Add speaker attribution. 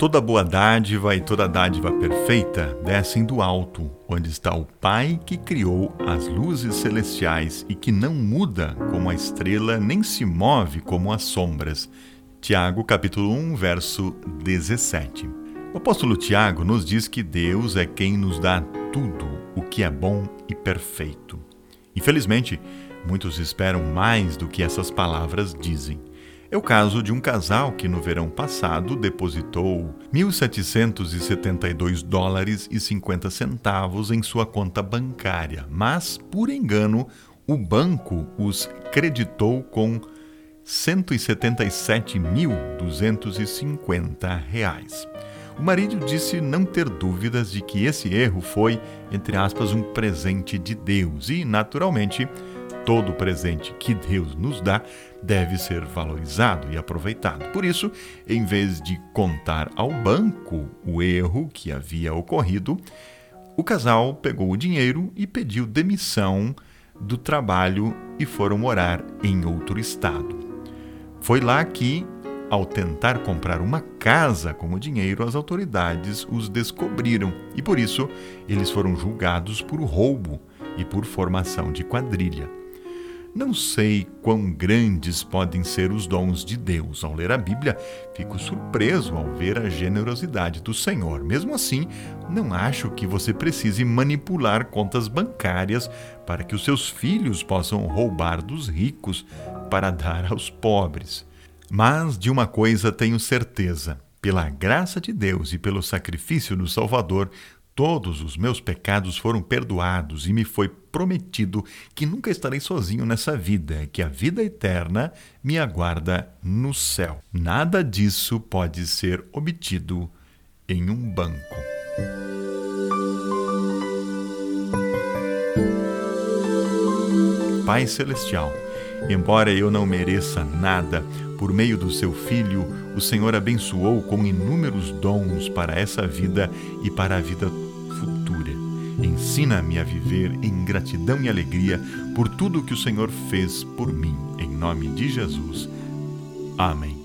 Speaker 1: Toda boa dádiva e toda dádiva perfeita descem do alto, onde está o Pai que criou as luzes celestiais e que não muda como a estrela nem se move como as sombras. Tiago, capítulo 1, verso 17. O apóstolo Tiago nos diz que Deus é quem nos dá tudo o que é bom e perfeito. Infelizmente, muitos esperam mais do que essas palavras dizem. É o caso de um casal que no verão passado depositou 1.772 dólares e 50 centavos em sua conta bancária, mas, por engano, o banco os creditou com 177.250 reais. O marido disse não ter dúvidas de que esse erro foi, entre aspas, um presente de Deus e, naturalmente, todo presente que Deus nos dá deve ser valorizado e aproveitado. Por isso, em vez de contar ao banco o erro que havia ocorrido, o casal pegou o dinheiro e pediu demissão do trabalho e foram morar em outro estado. Foi lá que, ao tentar comprar uma casa com o dinheiro, as autoridades os descobriram e por isso eles foram julgados por roubo e por formação de quadrilha. Não sei quão grandes podem ser os dons de Deus. Ao ler a Bíblia, fico surpreso ao ver a generosidade do Senhor. Mesmo assim, não acho que você precise manipular contas bancárias para que os seus filhos possam roubar dos ricos para dar aos pobres. Mas de uma coisa tenho certeza: pela graça de Deus e pelo sacrifício do Salvador, Todos os meus pecados foram perdoados e me foi prometido que nunca estarei sozinho nessa vida, que a vida eterna me aguarda no céu. Nada disso pode ser obtido em um banco. Pai Celestial, embora eu não mereça nada, por meio do seu Filho, o Senhor abençoou com inúmeros dons para essa vida e para a vida Ensina-me a viver em gratidão e alegria por tudo que o Senhor fez por mim. Em nome de Jesus. Amém.